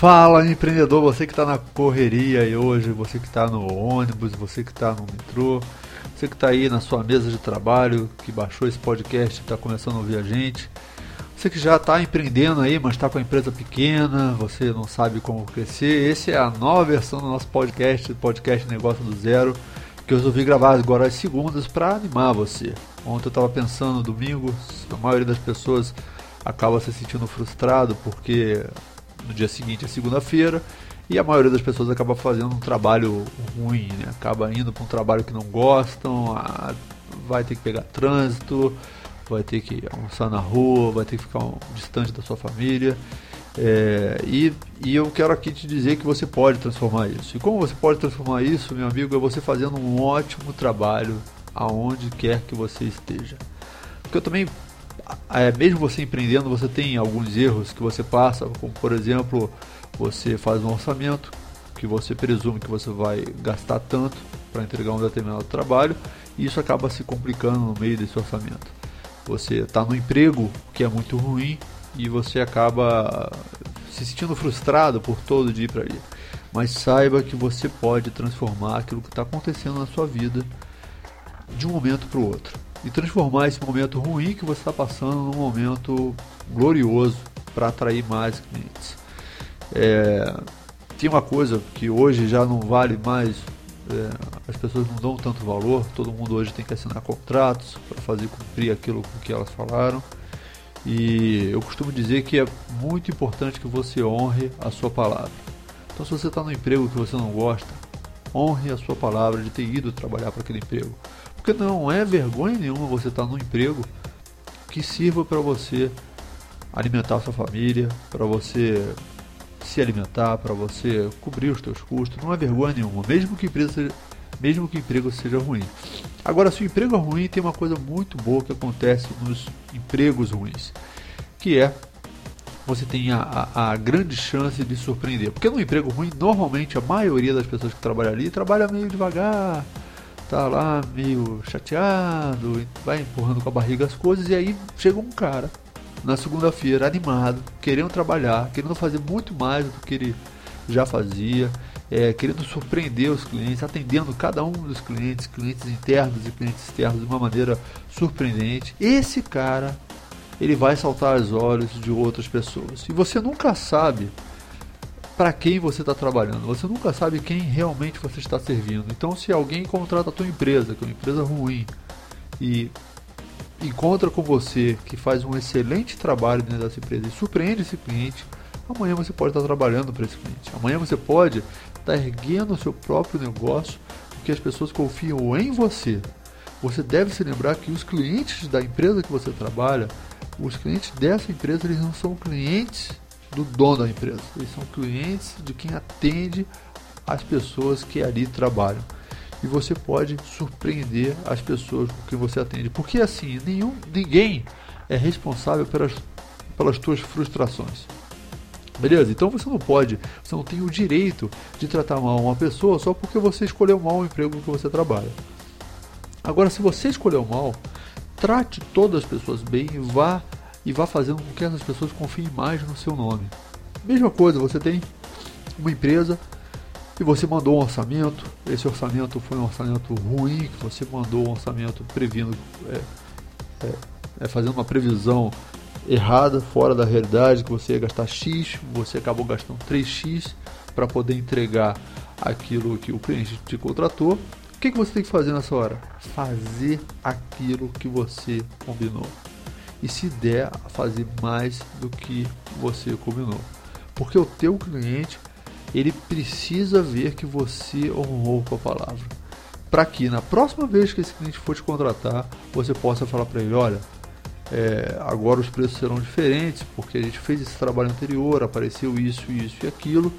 Fala empreendedor, você que está na correria aí hoje, você que está no ônibus, você que está no metrô, você que está aí na sua mesa de trabalho, que baixou esse podcast e está começando a ouvir a gente. Você que já está empreendendo aí, mas está com a empresa pequena, você não sabe como crescer. Esse é a nova versão do nosso podcast, podcast Negócio do Zero, que eu resolvi gravar agora às segundas para animar você. Ontem eu estava pensando, domingo, a maioria das pessoas acaba se sentindo frustrado porque no dia seguinte é segunda-feira e a maioria das pessoas acaba fazendo um trabalho ruim, né? acaba indo para um trabalho que não gostam, vai ter que pegar trânsito, vai ter que almoçar na rua, vai ter que ficar um, distante da sua família. É, e, e eu quero aqui te dizer que você pode transformar isso. E como você pode transformar isso, meu amigo, é você fazendo um ótimo trabalho aonde quer que você esteja. Porque eu também é, mesmo você empreendendo, você tem alguns erros que você passa, como por exemplo, você faz um orçamento que você presume que você vai gastar tanto para entregar um determinado trabalho e isso acaba se complicando no meio desse orçamento. Você está no emprego que é muito ruim e você acaba se sentindo frustrado por todo dia para ir. Mas saiba que você pode transformar aquilo que está acontecendo na sua vida de um momento para o outro e transformar esse momento ruim que você está passando num momento glorioso para atrair mais clientes. É, tem uma coisa que hoje já não vale mais, é, as pessoas não dão tanto valor, todo mundo hoje tem que assinar contratos para fazer cumprir aquilo que elas falaram. E eu costumo dizer que é muito importante que você honre a sua palavra. Então, se você está no emprego que você não gosta, honre a sua palavra de ter ido trabalhar para aquele emprego. Porque não é vergonha nenhuma você estar num emprego que sirva para você alimentar sua família, para você se alimentar, para você cobrir os seus custos. Não é vergonha nenhuma, mesmo que, empresa seja, mesmo que emprego seja ruim. Agora, se o emprego é ruim, tem uma coisa muito boa que acontece nos empregos ruins, que é você tem a, a, a, grande chance de surpreender. Porque no emprego ruim, normalmente a maioria das pessoas que trabalham ali trabalha meio devagar, tá lá meio chateado, vai empurrando com a barriga as coisas, e aí chega um cara na segunda-feira animado, querendo trabalhar, querendo fazer muito mais do que ele já fazia, é, querendo surpreender os clientes, atendendo cada um dos clientes, clientes internos e clientes externos de uma maneira surpreendente. Esse cara ele vai saltar aos olhos de outras pessoas. E você nunca sabe para quem você está trabalhando. Você nunca sabe quem realmente você está servindo. Então, se alguém contrata a tua empresa, que é uma empresa ruim, e encontra com você que faz um excelente trabalho dentro dessa empresa e surpreende esse cliente, amanhã você pode estar trabalhando para esse cliente. Amanhã você pode estar erguendo o seu próprio negócio, porque as pessoas confiam em você. Você deve se lembrar que os clientes da empresa que você trabalha, os clientes dessa empresa, eles não são clientes do dono da empresa. Eles são clientes de quem atende as pessoas que ali trabalham. E você pode surpreender as pessoas com quem você atende. Porque assim, nenhum, ninguém é responsável pelas, pelas suas frustrações. Beleza? Então você não pode, você não tem o direito de tratar mal uma pessoa só porque você escolheu mal o emprego que você trabalha. Agora, se você escolheu mal, trate todas as pessoas bem e vá e vá fazendo com que essas pessoas confiem mais no seu nome. Mesma coisa, você tem uma empresa e você mandou um orçamento, esse orçamento foi um orçamento ruim, que você mandou um orçamento previndo, é, é, é, fazendo uma previsão errada, fora da realidade, que você ia gastar X, você acabou gastando 3X para poder entregar aquilo que o cliente te contratou. O que, que você tem que fazer nessa hora? Fazer aquilo que você combinou e se der fazer mais do que você combinou. Porque o teu cliente, ele precisa ver que você honrou com a palavra. Para que na próxima vez que esse cliente for te contratar, você possa falar para ele, olha, é, agora os preços serão diferentes, porque a gente fez esse trabalho anterior, apareceu isso, isso e aquilo,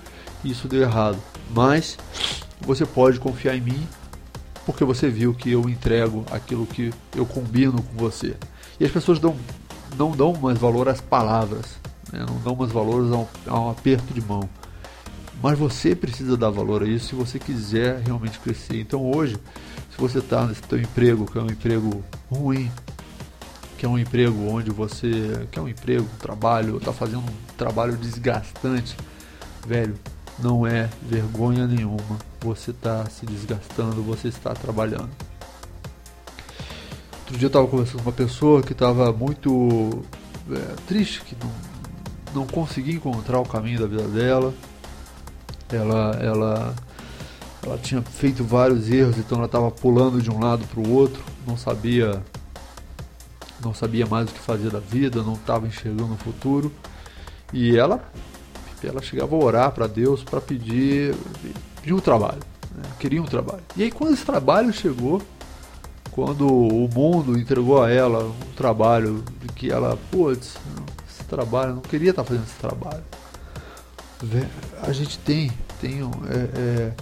e isso deu errado. Mas você pode confiar em mim, porque você viu que eu entrego aquilo que eu combino com você. E as pessoas dão, não dão mais valor às palavras, né? não dão mais valor a a um aperto de mão. Mas você precisa dar valor a isso se você quiser realmente crescer. Então hoje, se você está nesse teu emprego, que é um emprego ruim, que é um emprego onde você quer um emprego, um trabalho, está fazendo um trabalho desgastante, velho, não é vergonha nenhuma. Você está se desgastando, você está trabalhando. Outro dia eu estava conversando com uma pessoa que estava muito é, triste, que não, não conseguia encontrar o caminho da vida dela. Ela, ela, ela tinha feito vários erros, então ela estava pulando de um lado para o outro, não sabia, não sabia mais o que fazer da vida, não estava enxergando o futuro. E ela, ela chegava a orar para Deus para pedir, pedir um trabalho, né? queria um trabalho. E aí quando esse trabalho chegou, quando o mundo entregou a ela um trabalho de que ela, putz, esse trabalho, não queria estar fazendo esse trabalho. A gente tem, tem, é, é,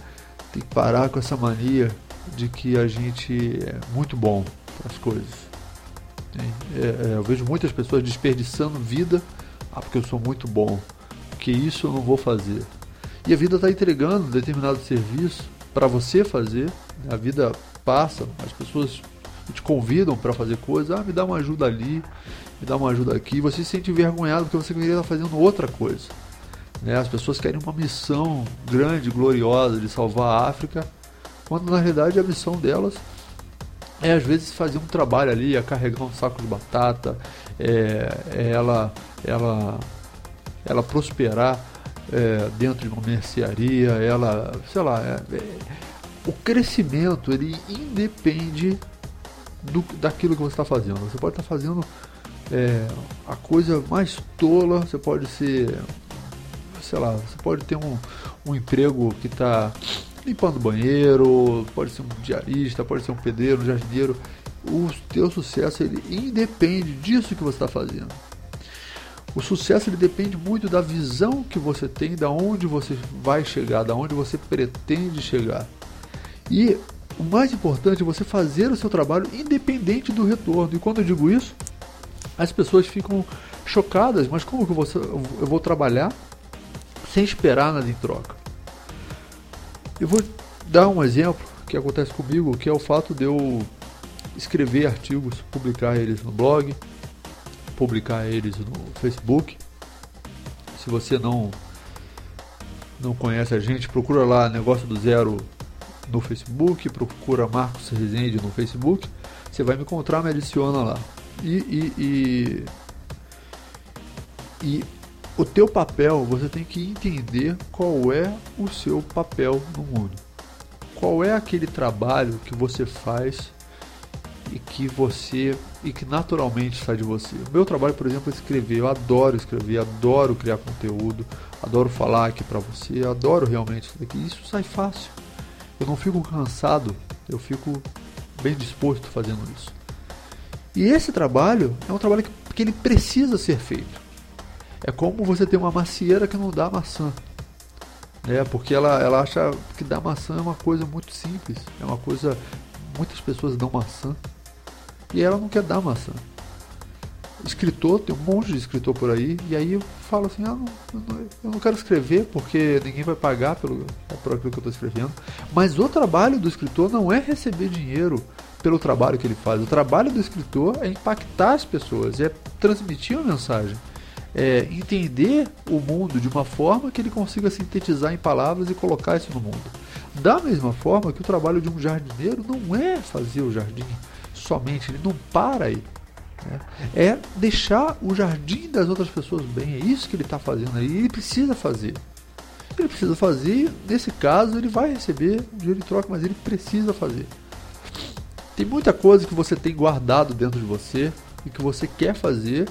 tem que parar com essa mania de que a gente é muito bom para as coisas. É, é, eu vejo muitas pessoas desperdiçando vida, ah, porque eu sou muito bom, que isso eu não vou fazer. E a vida está entregando determinado serviço para você fazer, a vida passa, as pessoas te convidam para fazer coisas, ah, me dá uma ajuda ali, me dá uma ajuda aqui, você se sente envergonhado porque você queria estar fazendo outra coisa. Né? As pessoas querem uma missão grande, gloriosa de salvar a África, quando na realidade a missão delas é às vezes fazer um trabalho ali, é carregar um saco de batata, é, é ela, ela, ela prosperar é, dentro de uma mercearia, ela, sei lá, é, é o crescimento ele independe do, daquilo que você está fazendo. Você pode estar tá fazendo é, a coisa mais tola, você pode ser, sei lá, você pode ter um, um emprego que está limpando banheiro, pode ser um diarista, pode ser um pedreiro, um jardineiro. O teu sucesso ele independe disso que você está fazendo. O sucesso ele depende muito da visão que você tem, da onde você vai chegar, da onde você pretende chegar. E o mais importante é você fazer o seu trabalho independente do retorno. E quando eu digo isso, as pessoas ficam chocadas, mas como que eu vou, trabalhar sem esperar nada em troca? Eu vou dar um exemplo que acontece comigo, que é o fato de eu escrever artigos, publicar eles no blog, publicar eles no Facebook. Se você não não conhece a gente, procura lá Negócio do Zero no Facebook, procura Marcos Rezende no Facebook, você vai me encontrar, me adiciona lá. E, e, e, e o teu papel, você tem que entender qual é o seu papel no mundo. Qual é aquele trabalho que você faz e que você e que naturalmente sai de você. O meu trabalho, por exemplo, é escrever. Eu adoro escrever, adoro criar conteúdo, adoro falar aqui para você, adoro realmente isso daqui. Isso sai fácil eu não fico cansado, eu fico bem disposto fazendo isso. E esse trabalho é um trabalho que, que ele precisa ser feito. É como você ter uma macieira que não dá maçã. Né? Porque ela, ela acha que dar maçã é uma coisa muito simples. É uma coisa. Muitas pessoas dão maçã. E ela não quer dar maçã escritor, tem um monte de escritor por aí, e aí eu falo assim, ah, não, eu não quero escrever porque ninguém vai pagar pelo, por aquilo que eu estou escrevendo. Mas o trabalho do escritor não é receber dinheiro pelo trabalho que ele faz. O trabalho do escritor é impactar as pessoas, é transmitir uma mensagem, é entender o mundo de uma forma que ele consiga sintetizar em palavras e colocar isso no mundo. Da mesma forma que o trabalho de um jardineiro não é fazer o jardim somente, ele não para aí. Né? É deixar o jardim das outras pessoas bem. É isso que ele está fazendo aí. Ele precisa fazer. Ele precisa fazer. Nesse caso, ele vai receber um dinheiro em troca, mas ele precisa fazer. Tem muita coisa que você tem guardado dentro de você e que você quer fazer,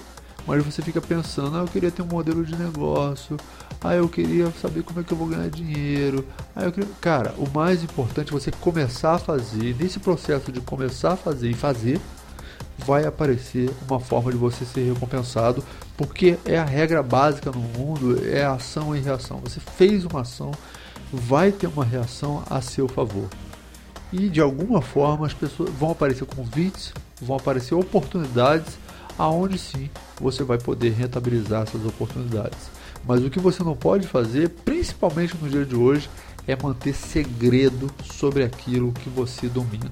mas você fica pensando: ah, eu queria ter um modelo de negócio. Ah, eu queria saber como é que eu vou ganhar dinheiro. Ah, eu queria... Cara, o mais importante é você começar a fazer. Nesse processo de começar a fazer e fazer, vai aparecer uma forma de você ser recompensado, porque é a regra básica no mundo, é ação e reação. Você fez uma ação, vai ter uma reação a seu favor. E de alguma forma as pessoas vão aparecer convites, vão aparecer oportunidades aonde sim você vai poder rentabilizar essas oportunidades. Mas o que você não pode fazer, principalmente no dia de hoje, é manter segredo sobre aquilo que você domina.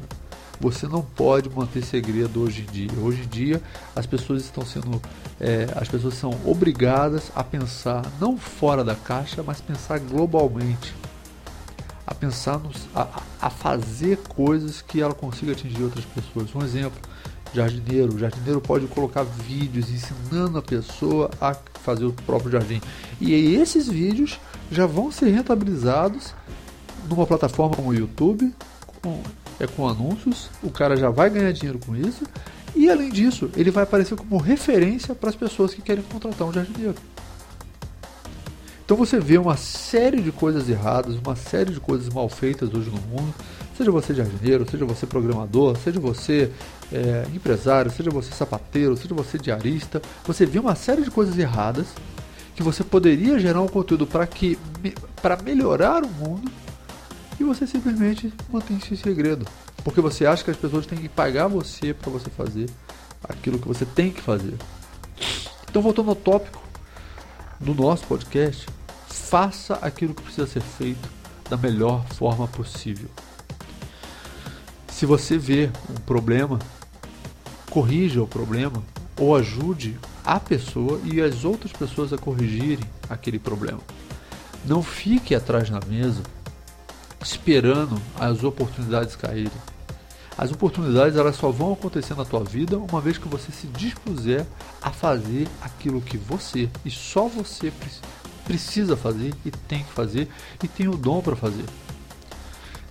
Você não pode manter segredo hoje em dia. Hoje em dia as pessoas estão sendo, é, as pessoas são obrigadas a pensar não fora da caixa, mas pensar globalmente, a pensar nos, a, a fazer coisas que ela consiga atingir outras pessoas. Um exemplo: jardineiro. O jardineiro pode colocar vídeos ensinando a pessoa a fazer o próprio jardim. E esses vídeos já vão ser rentabilizados numa plataforma como o YouTube, é com anúncios. O cara já vai ganhar dinheiro com isso. E além disso, ele vai aparecer como referência para as pessoas que querem contratar um jardineiro. Então você vê uma série de coisas erradas, uma série de coisas mal feitas hoje no mundo. Seja você jardineiro, seja você programador, seja você é, empresário, seja você sapateiro, seja você diarista, você vê uma série de coisas erradas que você poderia gerar um conteúdo para que para melhorar o mundo e você simplesmente mantém esse segredo, porque você acha que as pessoas têm que pagar você para você fazer aquilo que você tem que fazer. Então voltando ao tópico do nosso podcast, faça aquilo que precisa ser feito da melhor forma possível. Se você vê um problema, corrija o problema ou ajude a pessoa e as outras pessoas a corrigirem aquele problema. Não fique atrás na mesa esperando as oportunidades caírem. As oportunidades elas só vão acontecer na tua vida uma vez que você se dispuser a fazer aquilo que você e só você precisa fazer e tem que fazer e tem o dom para fazer.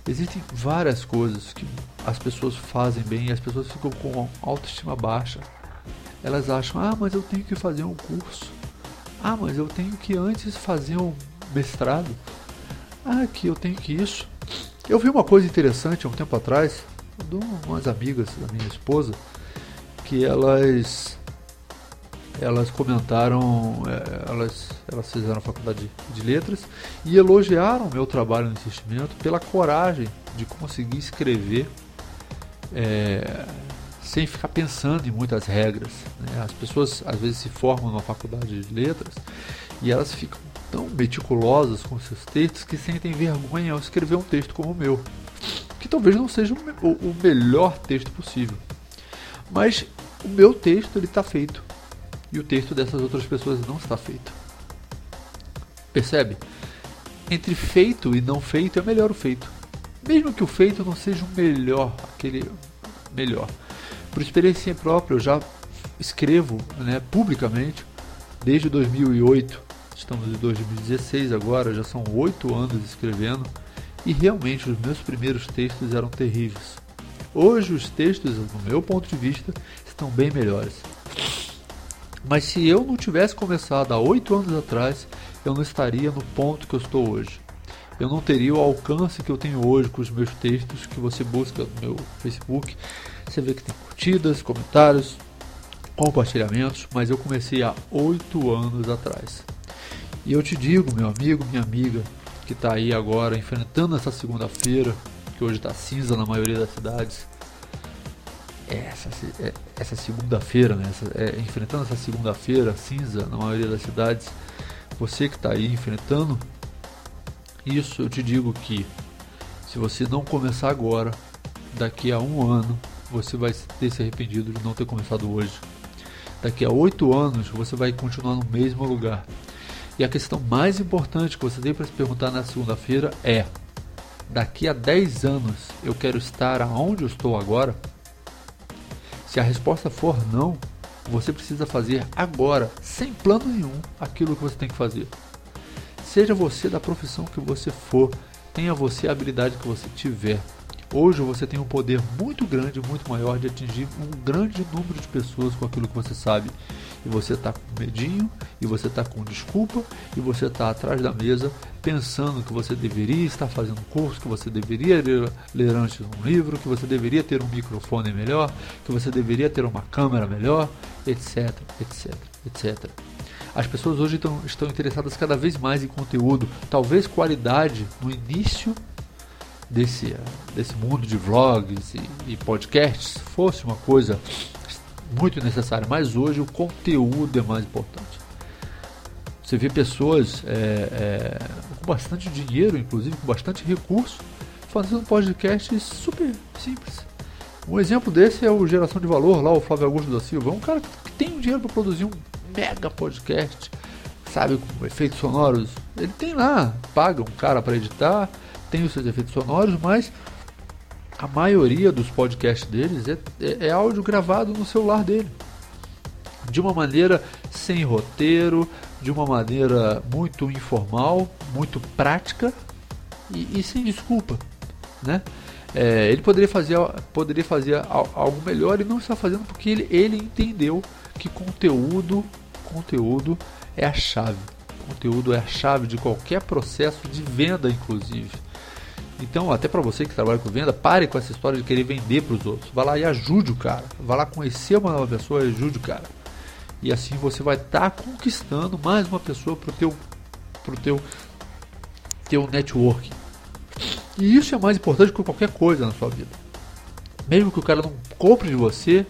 Existem várias coisas que as pessoas fazem bem e as pessoas ficam com autoestima baixa. Elas acham, ah, mas eu tenho que fazer um curso. Ah, mas eu tenho que antes fazer um mestrado. Ah, que eu tenho que isso. Eu vi uma coisa interessante há um tempo atrás, de umas amigas da minha esposa, que elas elas comentaram, é, elas, elas fizeram a faculdade de, de letras e elogiaram o meu trabalho no investimento pela coragem de conseguir escrever é, sem ficar pensando em muitas regras. Né? As pessoas às vezes se formam numa faculdade de letras e elas ficam tão com seus textos que sentem vergonha ao escrever um texto como o meu, que talvez não seja o, o melhor texto possível. Mas o meu texto ele está feito e o texto dessas outras pessoas não está feito. Percebe? Entre feito e não feito é melhor o feito. Mesmo que o feito não seja o melhor, aquele melhor. Por experiência própria, eu já escrevo né, publicamente desde 2008. Estamos em 2016 agora, já são oito anos escrevendo e realmente os meus primeiros textos eram terríveis. Hoje os textos, no meu ponto de vista, estão bem melhores. Mas se eu não tivesse começado há oito anos atrás, eu não estaria no ponto que eu estou hoje. Eu não teria o alcance que eu tenho hoje com os meus textos que você busca no meu Facebook. Você vê que tem curtidas, comentários, compartilhamentos, mas eu comecei há oito anos atrás. E eu te digo, meu amigo, minha amiga, que está aí agora enfrentando essa segunda-feira, que hoje está cinza na maioria das cidades, essa, é, essa segunda-feira, né? Essa, é, enfrentando essa segunda-feira cinza na maioria das cidades, você que está aí enfrentando isso, eu te digo que se você não começar agora, daqui a um ano você vai ter se arrependido de não ter começado hoje. Daqui a oito anos você vai continuar no mesmo lugar. E a questão mais importante que você tem para se perguntar na segunda-feira é: daqui a 10 anos eu quero estar aonde eu estou agora? Se a resposta for não, você precisa fazer agora, sem plano nenhum, aquilo que você tem que fazer. Seja você da profissão que você for, tenha você a habilidade que você tiver. Hoje você tem um poder muito grande, muito maior de atingir um grande número de pessoas com aquilo que você sabe. E você está com medinho, e você está com desculpa, e você está atrás da mesa pensando que você deveria estar fazendo curso, que você deveria ler, ler antes um livro, que você deveria ter um microfone melhor, que você deveria ter uma câmera melhor, etc, etc, etc. As pessoas hoje estão, estão interessadas cada vez mais em conteúdo, talvez qualidade no início desse, desse mundo de vlogs e, e podcasts fosse uma coisa muito necessária, mas hoje o conteúdo é mais importante. Você vê pessoas é, é, com bastante dinheiro, inclusive com bastante recurso, fazendo podcasts super simples. Um exemplo desse é o Geração de Valor, lá o Flávio Augusto da Silva. É um cara que tem o dinheiro para produzir um mega podcast, sabe, com efeitos sonoros. Ele tem lá, paga um cara para editar, tem os seus efeitos sonoros, mas a maioria dos podcasts deles é, é, é áudio gravado no celular dele. De uma maneira sem roteiro, de uma maneira muito informal, muito prática e, e sem desculpa, né? É, ele poderia fazer, poderia fazer algo melhor e não está fazendo porque ele, ele entendeu que conteúdo, conteúdo é a chave. Conteúdo é a chave de qualquer processo de venda, inclusive. Então, até para você que trabalha com venda, pare com essa história de querer vender para os outros. Vá lá e ajude o cara. Vá lá conhecer uma nova pessoa e ajude o cara. E assim você vai estar tá conquistando mais uma pessoa para o teu, pro teu, teu networking. E isso é mais importante que qualquer coisa na sua vida. Mesmo que o cara não compre de você,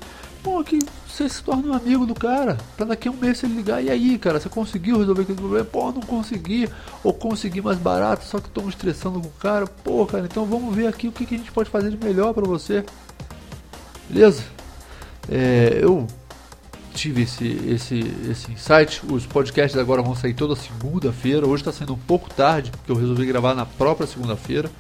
pô, que você se torne um amigo do cara. Pra daqui a um mês ele ligar, e aí, cara, você conseguiu resolver aquele problema? Pô, não consegui. Ou consegui mais barato, só que estou me estressando com o cara. Pô, cara, então vamos ver aqui o que, que a gente pode fazer de melhor para você. Beleza? É, eu tive esse, esse, esse insight. Os podcasts agora vão sair toda segunda-feira. Hoje está saindo um pouco tarde, porque eu resolvi gravar na própria segunda-feira.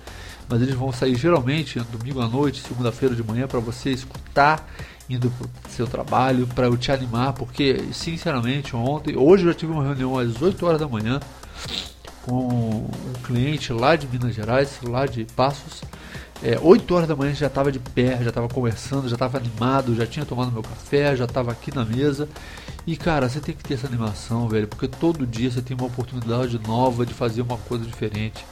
Mas eles vão sair geralmente domingo à noite, segunda-feira de manhã, para você escutar indo para o seu trabalho, para eu te animar, porque sinceramente ontem, hoje eu já tive uma reunião às 8 horas da manhã com um cliente lá de Minas Gerais, lá de Passos. É, 8 horas da manhã já estava de pé, já estava conversando, já estava animado, já tinha tomado meu café, já estava aqui na mesa. E cara, você tem que ter essa animação, velho, porque todo dia você tem uma oportunidade nova de fazer uma coisa diferente.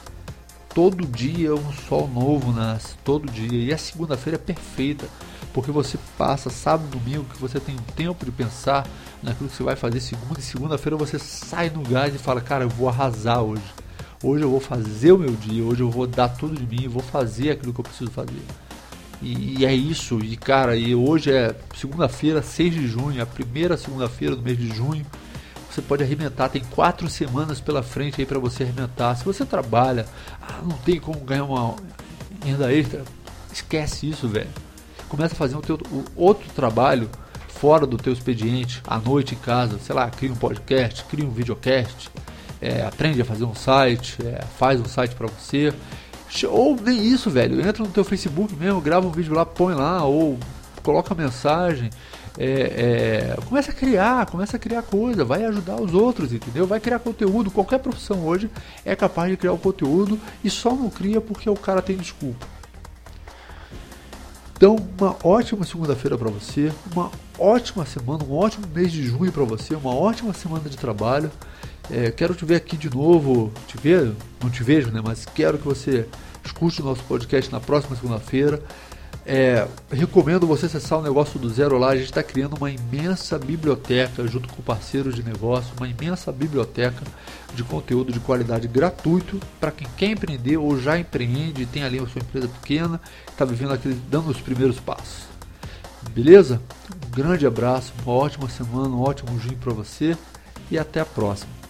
Todo dia um sol novo nasce, todo dia. E a segunda-feira é perfeita porque você passa sábado e domingo que você tem tempo de pensar naquilo que você vai fazer segunda e segunda-feira você sai no gás e fala, cara, eu vou arrasar hoje. Hoje eu vou fazer o meu dia, hoje eu vou dar tudo de mim, vou fazer aquilo que eu preciso fazer. E, e é isso, e cara, e hoje é segunda-feira, 6 de junho, a primeira segunda-feira do mês de junho. Você pode arrebentar, tem quatro semanas pela frente aí para você arrebentar. Se você trabalha, ah, não tem como ganhar uma renda extra, esquece isso, velho começa a fazer o teu, o outro trabalho fora do teu expediente, à noite em casa, sei lá, cria um podcast, cria um videocast, é, aprende a fazer um site, é, faz um site para você. Ou nem isso, velho. Entra no teu Facebook mesmo, grava um vídeo lá, põe lá, ou coloca mensagem. É, é, começa a criar, começa a criar coisa, vai ajudar os outros, entendeu? Vai criar conteúdo. Qualquer profissão hoje é capaz de criar o conteúdo e só não cria porque o cara tem desculpa. Então, uma ótima segunda-feira para você, uma ótima semana, um ótimo mês de junho para você, uma ótima semana de trabalho. É, quero te ver aqui de novo, te ver, não te vejo, né? Mas quero que você escute o nosso podcast na próxima segunda-feira. É, recomendo você acessar o negócio do zero lá. A gente está criando uma imensa biblioteca junto com parceiros de negócio, uma imensa biblioteca de conteúdo de qualidade gratuito para quem quer empreender ou já empreende e tem ali a sua empresa pequena, está vivendo aquele, dando os primeiros passos. Beleza? Um grande abraço, uma ótima semana, um ótimo junho para você e até a próxima.